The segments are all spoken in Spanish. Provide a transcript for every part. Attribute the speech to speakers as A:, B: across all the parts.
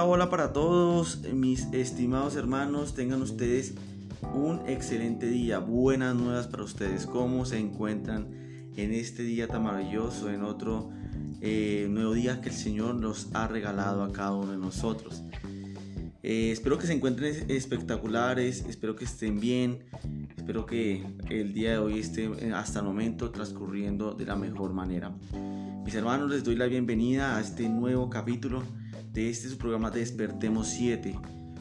A: Hola, para todos mis estimados hermanos. Tengan ustedes un excelente día. Buenas nuevas para ustedes. ¿Cómo se encuentran en este día tan maravilloso? En otro eh, nuevo día que el Señor nos ha regalado a cada uno de nosotros. Eh, espero que se encuentren espectaculares, espero que estén bien, espero que el día de hoy esté eh, hasta el momento transcurriendo de la mejor manera. Mis hermanos, les doy la bienvenida a este nuevo capítulo de este su programa Despertemos 7,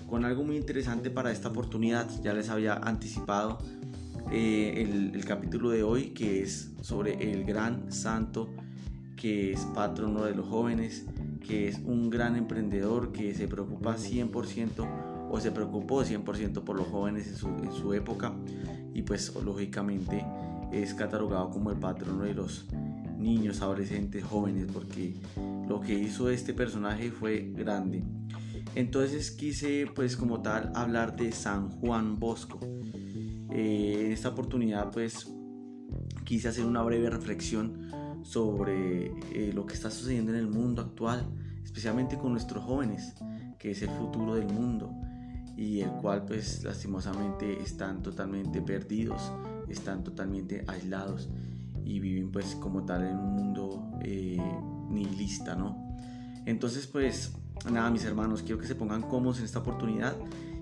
A: con algo muy interesante para esta oportunidad. Ya les había anticipado eh, el, el capítulo de hoy, que es sobre el gran santo que es patrono de los jóvenes que es un gran emprendedor que se preocupa 100% o se preocupó 100% por los jóvenes en su, época y pues lógicamente es catalogado como el patrono de los niños, adolescentes, jóvenes porque lo que hizo este personaje fue grande. Entonces quise pues como tal hablar de San Juan Bosco. Eh, en esta oportunidad pues quise hacer una breve reflexión sobre eh, lo que está sucediendo en el mundo actual, especialmente con nuestros jóvenes, que es el futuro del mundo y el cual pues lastimosamente están totalmente perdidos, están totalmente aislados y viven pues como tal en un mundo eh, nihilista, ¿no? Entonces pues nada mis hermanos, quiero que se pongan cómodos en esta oportunidad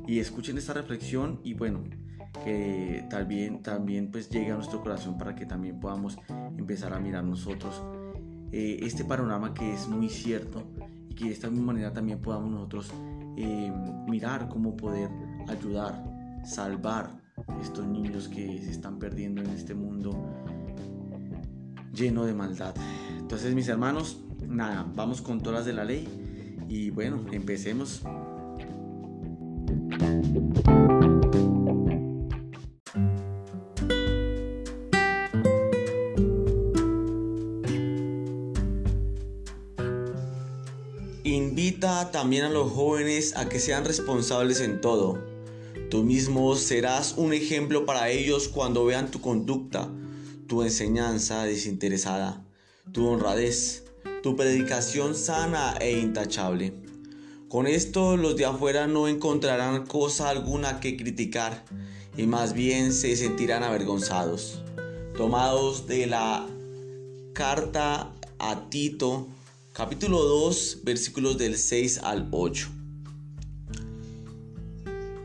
A: y escuchen esta reflexión y bueno, que también, también pues llegue a nuestro corazón para que también podamos empezar a mirar nosotros eh, este panorama que es muy cierto y que de esta misma manera también podamos nosotros eh, mirar cómo poder ayudar, salvar estos niños que se están perdiendo en este mundo lleno de maldad. Entonces mis hermanos, nada, vamos con todas de la ley y bueno, empecemos. Invita también a los jóvenes a que sean responsables en todo. Tú mismo serás un ejemplo para ellos cuando vean tu conducta, tu enseñanza desinteresada, tu honradez, tu predicación sana e intachable. Con esto los de afuera no encontrarán cosa alguna que criticar y más bien se sentirán avergonzados. Tomados de la carta a Tito, capítulo 2, versículos del 6 al 8.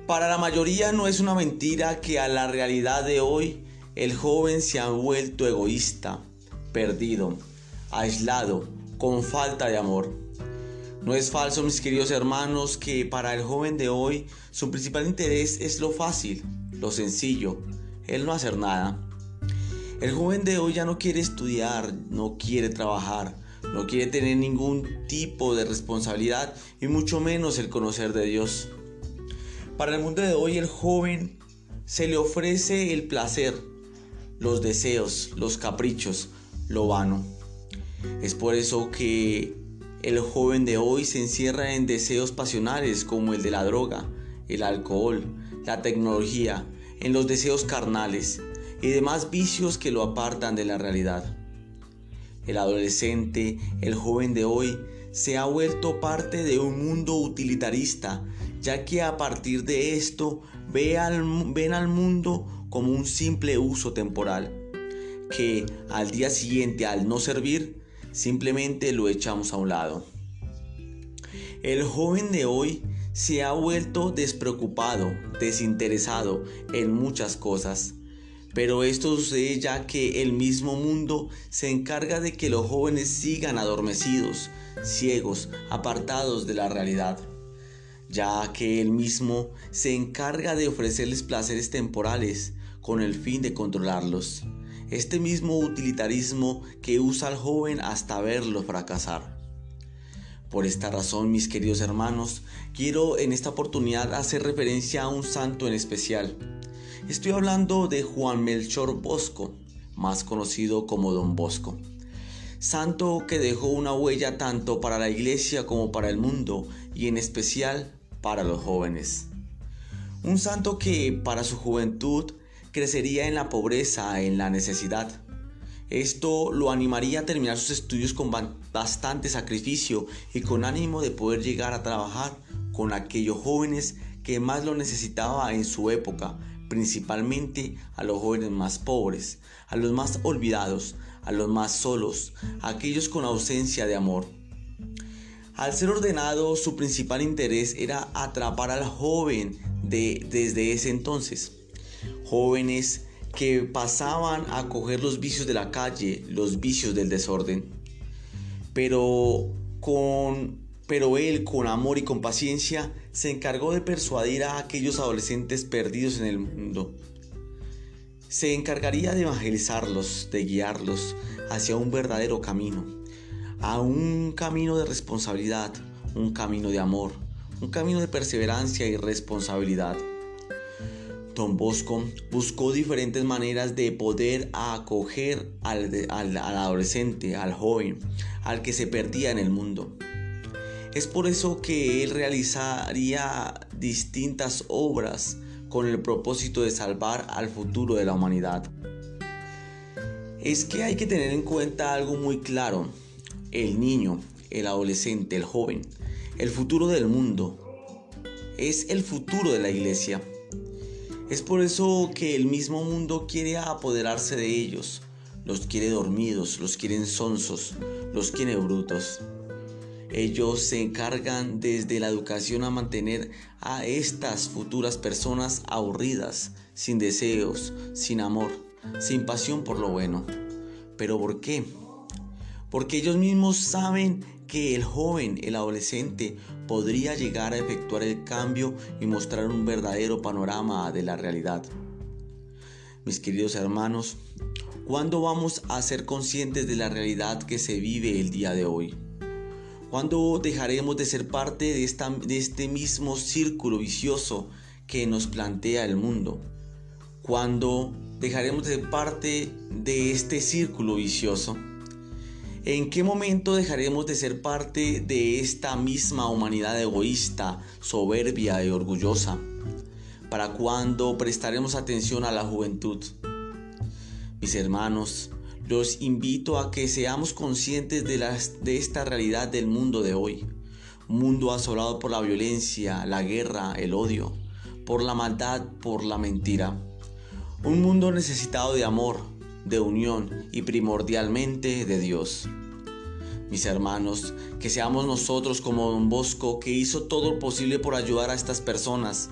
A: Para la mayoría no es una mentira que a la realidad de hoy el joven se ha vuelto egoísta, perdido, aislado, con falta de amor. No es falso, mis queridos hermanos, que para el joven de hoy su principal interés es lo fácil, lo sencillo, el no hacer nada. El joven de hoy ya no quiere estudiar, no quiere trabajar, no quiere tener ningún tipo de responsabilidad y mucho menos el conocer de Dios. Para el mundo de hoy el joven se le ofrece el placer, los deseos, los caprichos, lo vano. Es por eso que el joven de hoy se encierra en deseos pasionales como el de la droga, el alcohol, la tecnología, en los deseos carnales y demás vicios que lo apartan de la realidad. El adolescente, el joven de hoy, se ha vuelto parte de un mundo utilitarista, ya que a partir de esto ve al, ven al mundo como un simple uso temporal, que al día siguiente al no servir, simplemente lo echamos a un lado. El joven de hoy se ha vuelto despreocupado, desinteresado en muchas cosas pero esto sucede ya que el mismo mundo se encarga de que los jóvenes sigan adormecidos, ciegos, apartados de la realidad, ya que él mismo se encarga de ofrecerles placeres temporales con el fin de controlarlos. Este mismo utilitarismo que usa al joven hasta verlo fracasar. Por esta razón, mis queridos hermanos, quiero en esta oportunidad hacer referencia a un santo en especial, Estoy hablando de Juan Melchor Bosco, más conocido como Don Bosco. Santo que dejó una huella tanto para la iglesia como para el mundo y en especial para los jóvenes. Un santo que para su juventud crecería en la pobreza, en la necesidad. Esto lo animaría a terminar sus estudios con bastante sacrificio y con ánimo de poder llegar a trabajar con aquellos jóvenes que más lo necesitaba en su época, principalmente a los jóvenes más pobres, a los más olvidados, a los más solos, a aquellos con ausencia de amor. Al ser ordenado, su principal interés era atrapar al joven de, desde ese entonces. Jóvenes que pasaban a coger los vicios de la calle, los vicios del desorden. Pero con pero él con amor y con paciencia se encargó de persuadir a aquellos adolescentes perdidos en el mundo. Se encargaría de evangelizarlos, de guiarlos hacia un verdadero camino, a un camino de responsabilidad, un camino de amor, un camino de perseverancia y responsabilidad. Don Bosco buscó diferentes maneras de poder acoger al, al, adolescente, al joven, al que se perdía en el mundo. Es por eso que él realizaría distintas obras con el propósito de salvar al futuro de la humanidad. Es que hay que tener en cuenta algo muy claro. El niño, el adolescente, el joven, el futuro del mundo, es el futuro de la iglesia. Es por eso que el mismo mundo quiere apoderarse de ellos. Los quiere dormidos, los quieren sonsos, los quiere brutos. Ellos se encargan desde la educación a mantener a estas futuras personas aburridas, sin deseos, sin amor, sin pasión por lo bueno. ¿Pero por qué? Porque ellos mismos saben que el joven, el adolescente, podría llegar a efectuar el cambio y mostrar un verdadero panorama de la realidad. Mis queridos hermanos, ¿cuándo vamos a ser conscientes de la realidad que se vive el día de hoy? ¿Cuándo dejaremos de ser parte de, este mismo círculo vicioso que nos plantea el mundo? ¿Cuándo dejaremos de ser parte de este círculo vicioso? ¿En qué momento dejaremos de ser parte de esta misma humanidad egoísta, soberbia y orgullosa? ¿Para cuándo prestaremos atención a la juventud? Mis hermanos, los invito a que seamos conscientes de, de esta realidad del mundo de hoy. Un mundo asolado por la violencia, la guerra, el odio, por la maldad, por la mentira. Un mundo necesitado de amor, de unión y primordialmente de Dios. Mis hermanos, que seamos nosotros como Don Bosco que hizo todo lo posible por ayudar a estas personas,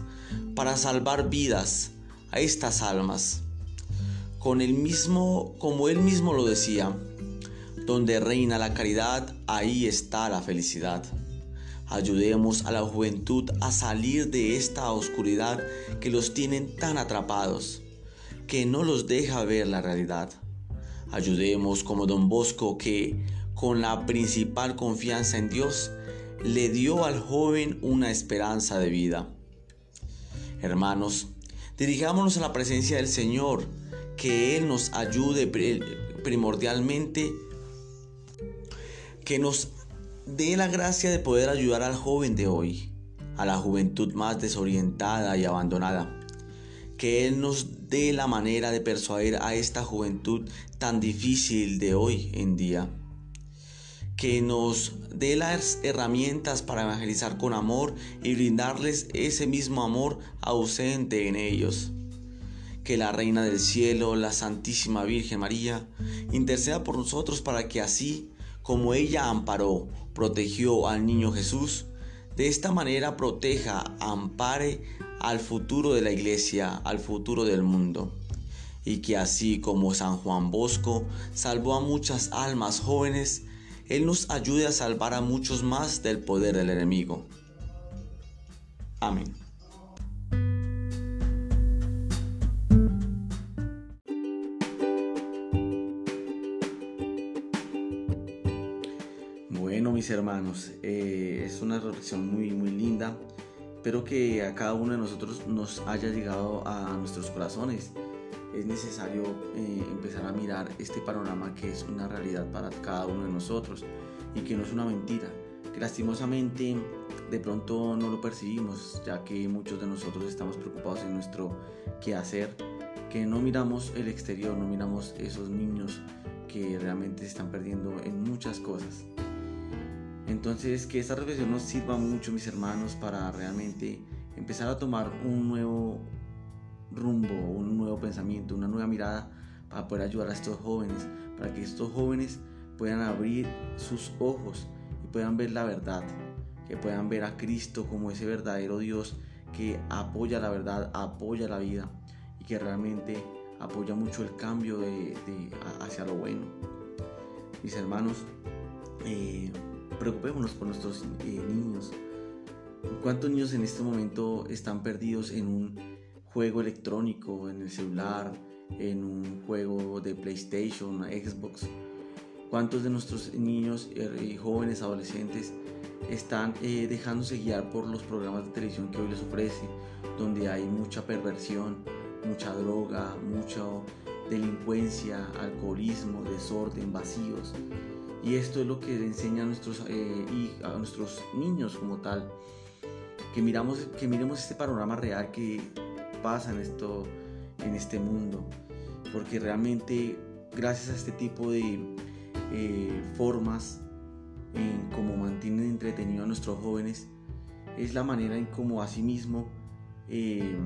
A: para salvar vidas, a estas almas con el mismo, como él mismo lo decía, donde reina la caridad, ahí está la felicidad. Ayudemos a la juventud a salir de esta oscuridad que los tienen tan atrapados, que no los deja ver la realidad. Ayudemos como don Bosco que, con la principal confianza en Dios, le dio al joven una esperanza de vida. Hermanos, dirijámonos a la presencia del Señor, que Él nos ayude primordialmente, que nos dé la gracia de poder ayudar al joven de hoy, a la juventud más desorientada y abandonada. Que Él nos dé la manera de persuadir a esta juventud tan difícil de hoy en día. Que nos dé las herramientas para evangelizar con amor y brindarles ese mismo amor ausente en ellos que la Reina del Cielo, la Santísima Virgen María, interceda por nosotros para que así como ella amparó, protegió al niño Jesús, de esta manera proteja, ampare al futuro de la iglesia, al futuro del mundo. Y que así como San Juan Bosco salvó a muchas almas jóvenes, Él nos ayude a salvar a muchos más del poder del enemigo. Amén. mis hermanos, eh, es una reflexión muy, muy linda. Espero que a cada uno de nosotros nos haya llegado a nuestros corazones. Es necesario eh, empezar a mirar este panorama que es una realidad para cada uno de nosotros y que no es una mentira, que lastimosamente de pronto no lo percibimos, ya que muchos de nosotros estamos preocupados en nuestro quehacer, que no miramos el exterior, no miramos esos niños que realmente se están perdiendo en muchas cosas. Entonces, que esta reflexión nos sirva mucho, mis hermanos, para realmente empezar a tomar un nuevo rumbo, un nuevo pensamiento, una nueva mirada para poder ayudar a estos jóvenes, para que estos jóvenes puedan abrir sus ojos y puedan ver la verdad, que puedan ver a Cristo como ese verdadero Dios que apoya la verdad, apoya la vida y que realmente apoya mucho el cambio hacia lo bueno. Mis hermanos, eh, preocupémonos por nuestros eh, niños. ¿Cuántos niños en este momento están perdidos en un juego electrónico, en el celular, en un juego de PlayStation, Xbox? ¿Cuántos de nuestros niños eh, y jóvenes, adolescentes están eh, dejándose guiar por los programas de televisión que hoy les ofrece, donde hay mucha perversión, mucha droga, mucha delincuencia, alcoholismo, desorden, vacíos? Y esto es lo que enseña a nuestros, eh, a nuestros niños como tal. Que, miramos, que miremos este panorama real que pasa en, esto, en este mundo. Porque realmente gracias a este tipo de eh, formas en cómo mantienen entretenido a nuestros jóvenes, es la manera en cómo asimismo eh,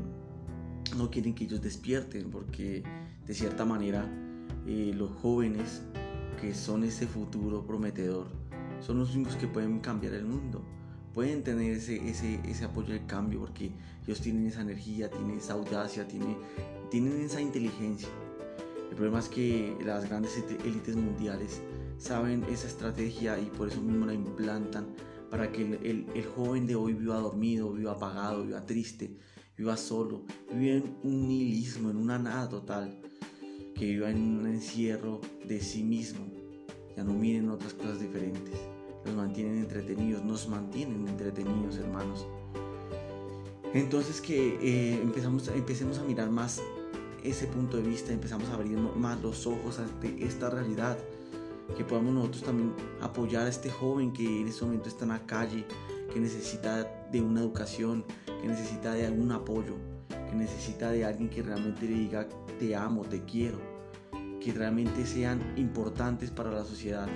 A: no quieren que ellos despierten, porque de cierta manera eh, los jóvenes que son ese futuro prometedor son los únicos que pueden cambiar el mundo. Pueden tener ese, ese, ese apoyo de cambio porque ellos tienen esa energía, tienen esa audacia, tienen, tienen esa inteligencia. El problema es que las grandes élites mundiales saben esa estrategia y por eso mismo la implantan para que el, el, joven de hoy viva dormido, viva apagado, viva triste, viva solo, viva en un nihilismo, en una nada total, que viva en un encierro de sí mismo, ya no miren otras cosas diferentes, los mantienen entretenidos, nos mantienen entretenidos hermanos. Entonces que eh, empezamos, empecemos a mirar más ese punto de vista, empezamos a abrir más los ojos ante esta realidad. Que podamos nosotros también apoyar a este joven que en este momento está en la calle, que necesita de una educación, que necesita de algún apoyo, que necesita de alguien que realmente le diga te amo, te quiero, que realmente sean importantes para la sociedad,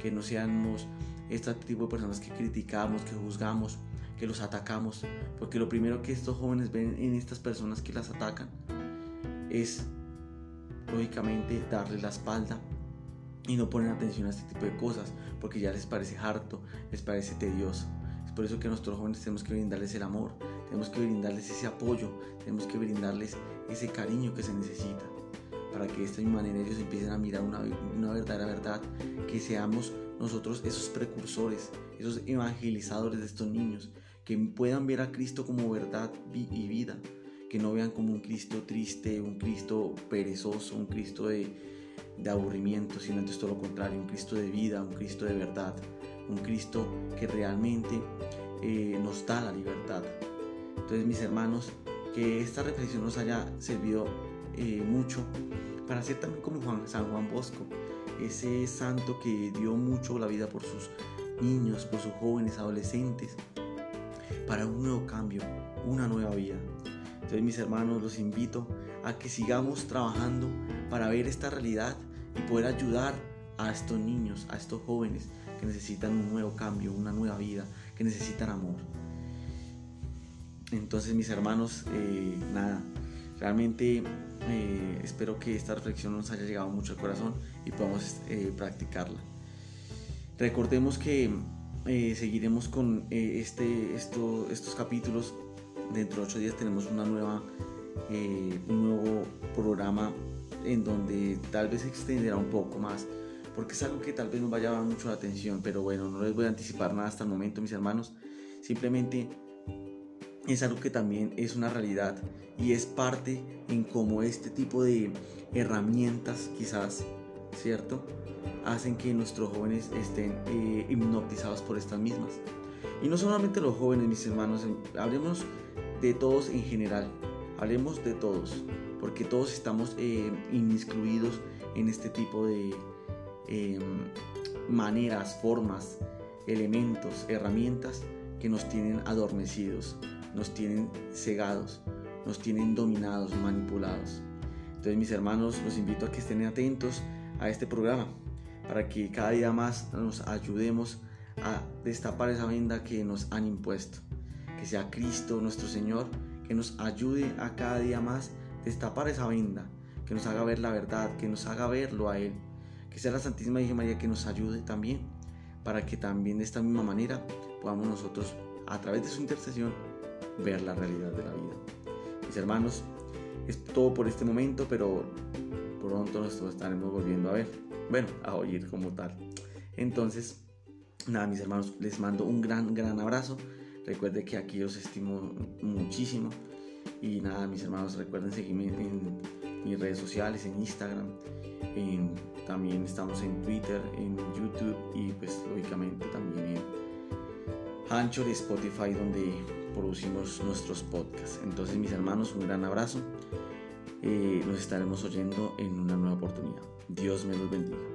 A: que no seamos este tipo de personas que criticamos, que juzgamos, que los atacamos, porque lo primero que estos jóvenes ven en estas personas que las atacan es lógicamente darle la espalda y no ponen atención a este tipo de cosas porque ya les parece harto, les parece tedioso. Es por eso que a nuestros jóvenes tenemos que brindarles el amor, tenemos que brindarles ese apoyo, tenemos que brindarles ese cariño que se necesita para que de esta manera ellos empiecen a mirar una, una verdadera verdad, que seamos nosotros esos precursores, esos evangelizadores de estos niños, que puedan ver a Cristo como verdad y vida, que no vean como un Cristo triste, un Cristo perezoso, un Cristo de, de aburrimiento, sino antes todo lo contrario, un Cristo de vida, un Cristo de verdad, un Cristo que realmente eh, nos da la libertad. Entonces mis hermanos, que esta reflexión nos haya servido eh, mucho para ser también como Juan, San Juan Bosco, ese santo que dio mucho la vida por sus niños, por sus jóvenes, adolescentes, para un nuevo cambio, una nueva vida. Entonces mis hermanos los invito a que sigamos trabajando para ver esta realidad y poder ayudar a estos niños, a estos jóvenes que necesitan un nuevo cambio, una nueva vida, que necesitan amor. Entonces mis hermanos, eh, nada, realmente eh, espero que esta reflexión nos haya llegado mucho al corazón y podamos eh, practicarla. Recordemos que seguiremos con este, estos capítulos. Dentro de ocho días tenemos una nueva, un nuevo programa en donde tal vez se extenderá un poco más, porque es algo que tal vez nos vaya a llamar mucho la atención, pero bueno, no les voy a anticipar nada hasta el momento, mis hermanos, simplemente es algo que también es una realidad y es parte en cómo este tipo de herramientas quizás, ¿cierto? Hacen que nuestros jóvenes estén eh, hipnotizados por estas mismas. Y no solamente los jóvenes, mis hermanos, hablemos de todos en general, hablemos de todos porque todos estamos eh, inmiscuidos en este tipo de em, maneras, formas, elementos, herramientas que nos tienen adormecidos, nos tienen cegados, nos tienen dominados, manipulados. Entonces mis hermanos, los invito a que estén atentos a este programa, para que cada día más nos ayudemos a destapar esa venda que nos han impuesto. Que sea Cristo nuestro Señor que nos ayude a cada día más destapar esa venda, que nos haga ver la verdad, que nos haga verlo a Él. Que sea la Santísima Virgen María que nos ayude también, para que también de esta misma manera podamos nosotros, a través de su intercesión, ver la realidad de la vida. Mis hermanos, es todo por este momento, pero pronto nos estaremos volviendo a ver, bueno, a oír como tal. Entonces, nada, mis hermanos, les mando un gran, gran abrazo. Recuerden que aquí os estimo muchísimo. Y nada, mis hermanos, recuerden seguirme en mis redes sociales, en Instagram. también estamos en Twitter, en YouTube y pues lógicamente también en Anchor Spotify donde producimos nuestros podcasts. Entonces mis hermanos, un gran abrazo. Eh, nos estaremos oyendo en una nueva oportunidad. Dios me los bendiga.